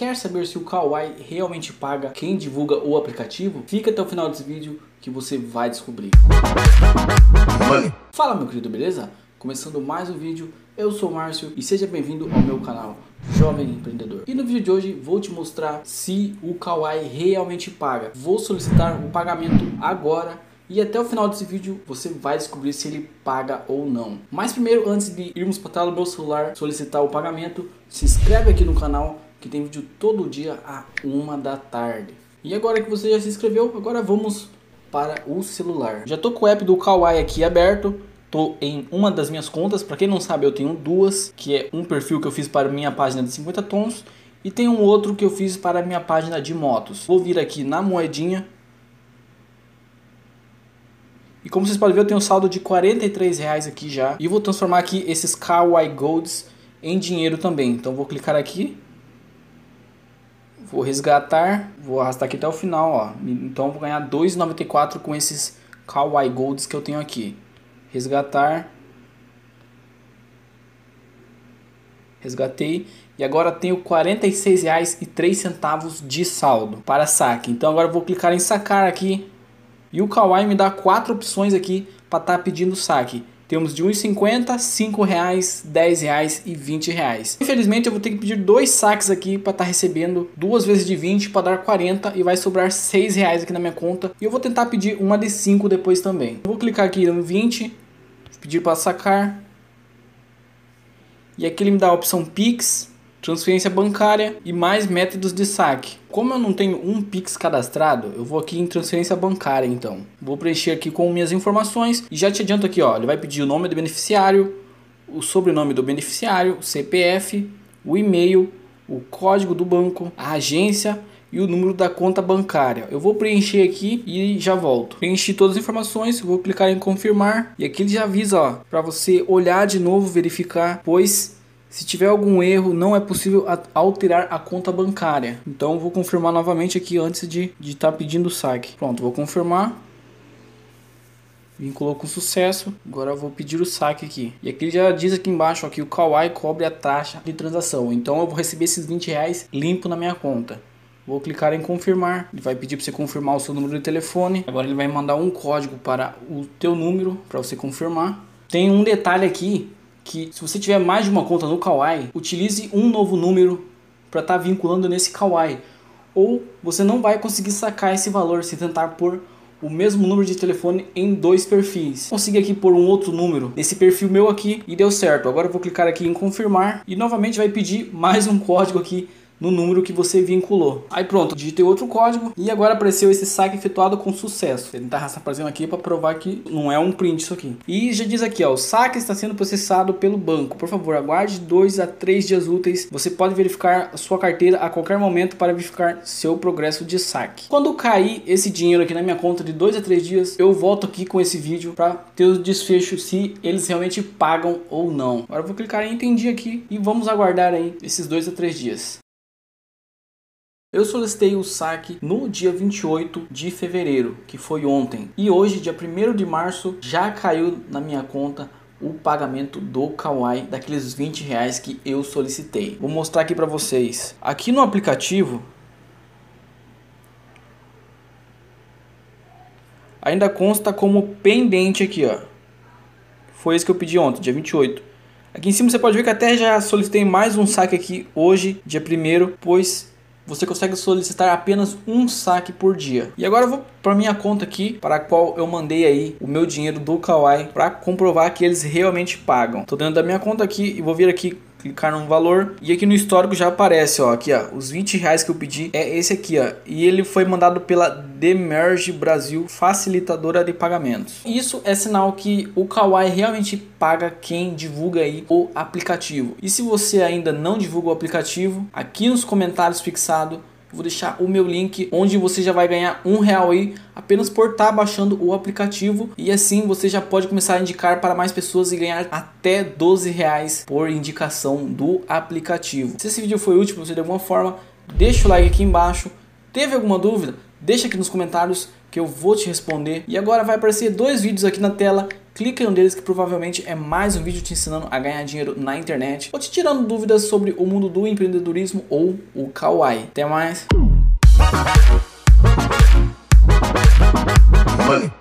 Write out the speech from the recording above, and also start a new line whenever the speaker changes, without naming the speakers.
quer saber se o Kawaii realmente paga quem divulga o aplicativo? Fica até o final desse vídeo que você vai descobrir. Fala meu querido, beleza? Começando mais um vídeo, eu sou o Márcio e seja bem-vindo ao meu canal Jovem Empreendedor. E no vídeo de hoje vou te mostrar se o Kawaii realmente paga. Vou solicitar o pagamento agora e até o final desse vídeo você vai descobrir se ele paga ou não. Mas primeiro, antes de irmos para do meu celular solicitar o pagamento, se inscreve aqui no canal que tem vídeo todo dia a uma da tarde. E agora que você já se inscreveu, agora vamos para o celular. Já tô com o app do Kawaii aqui aberto. Tô em uma das minhas contas, para quem não sabe eu tenho duas, que é um perfil que eu fiz para minha página de 50 tons e tem um outro que eu fiz para minha página de motos. Vou vir aqui na moedinha e como vocês podem ver, eu tenho um saldo de 43 reais aqui já. E vou transformar aqui esses Kawaii Golds em dinheiro também. Então vou clicar aqui. Vou resgatar. Vou arrastar aqui até o final, ó. Então vou ganhar 2,94 com esses Kawaii Golds que eu tenho aqui. Resgatar. Resgatei. E agora tenho R$ 46,03 de saldo para saque. Então agora vou clicar em sacar aqui. E o Kawaii me dá quatro opções aqui para estar tá pedindo saque. Temos de 1,50, 5 reais, 10 reais e 20 reais. Infelizmente eu vou ter que pedir dois saques aqui para estar tá recebendo duas vezes de 20 para dar 40 e vai sobrar 6 reais aqui na minha conta. E eu vou tentar pedir uma de 5 depois também. Vou clicar aqui no 20, pedir para sacar. E aqui ele me dá a opção Pix, transferência bancária e mais métodos de saque. Como eu não tenho um Pix cadastrado, eu vou aqui em transferência bancária então. Vou preencher aqui com minhas informações e já te adianto aqui, ó, ele vai pedir o nome do beneficiário, o sobrenome do beneficiário, o CPF, o e-mail, o código do banco, a agência e o número da conta bancária. Eu vou preencher aqui e já volto. Preenchi todas as informações, vou clicar em confirmar e aqui ele já avisa, ó, para você olhar de novo, verificar, pois se tiver algum erro, não é possível alterar a conta bancária. Então vou confirmar novamente aqui antes de estar tá pedindo o saque. Pronto, vou confirmar. Vinculou com sucesso. Agora vou pedir o saque aqui. E aqui já diz aqui embaixo ó, que o Kawaii cobre a taxa de transação. Então eu vou receber esses 20 reais limpo na minha conta. Vou clicar em confirmar. Ele vai pedir para você confirmar o seu número de telefone. Agora ele vai mandar um código para o teu número para você confirmar. Tem um detalhe aqui que se você tiver mais de uma conta no Kawaii, utilize um novo número para estar tá vinculando nesse Kawaii. Ou você não vai conseguir sacar esse valor se tentar pôr o mesmo número de telefone em dois perfis. Consegui aqui pôr um outro número nesse perfil meu aqui e deu certo. Agora eu vou clicar aqui em confirmar e novamente vai pedir mais um código aqui no número que você vinculou. Aí pronto, digitei outro código e agora apareceu esse saque efetuado com sucesso. Ele está aparecendo aqui para provar que não é um print isso aqui. E já diz aqui, ó, o saque está sendo processado pelo banco. Por favor, aguarde dois a três dias úteis. Você pode verificar sua carteira a qualquer momento para verificar seu progresso de saque. Quando cair esse dinheiro aqui na minha conta de dois a três dias, eu volto aqui com esse vídeo para ter o desfecho se eles realmente pagam ou não. Agora eu vou clicar em entendi aqui e vamos aguardar aí esses dois a três dias. Eu solicitei o saque no dia 28 de fevereiro, que foi ontem. E hoje, dia 1 de março, já caiu na minha conta o pagamento do Kawaii daqueles 20 reais que eu solicitei. Vou mostrar aqui para vocês. Aqui no aplicativo ainda consta como pendente aqui, ó. Foi esse que eu pedi ontem, dia 28. Aqui em cima você pode ver que até já solicitei mais um saque aqui hoje, dia 1 pois você consegue solicitar apenas um saque por dia. E agora eu vou para minha conta aqui, para a qual eu mandei aí o meu dinheiro do Kawaii para comprovar que eles realmente pagam. Tô dentro da minha conta aqui e vou vir aqui clicar num valor e aqui no histórico já aparece, ó, aqui ó, os 20 reais que eu pedi é esse aqui, ó, e ele foi mandado pela Demerge Brasil, facilitadora de pagamentos. Isso é sinal que o Kawaii realmente paga quem divulga aí o aplicativo. E se você ainda não divulga o aplicativo, aqui nos comentários fixado vou deixar o meu link onde você já vai ganhar um real aí apenas por estar tá baixando o aplicativo e assim você já pode começar a indicar para mais pessoas e ganhar até 12 reais por indicação do aplicativo. Se esse vídeo foi útil para você de alguma forma, deixa o like aqui embaixo. Teve alguma dúvida? Deixa aqui nos comentários que eu vou te responder. E agora vai aparecer dois vídeos aqui na tela clica em um deles que provavelmente é mais um vídeo te ensinando a ganhar dinheiro na internet ou te tirando dúvidas sobre o mundo do empreendedorismo ou o Kawaii. Até mais! Money.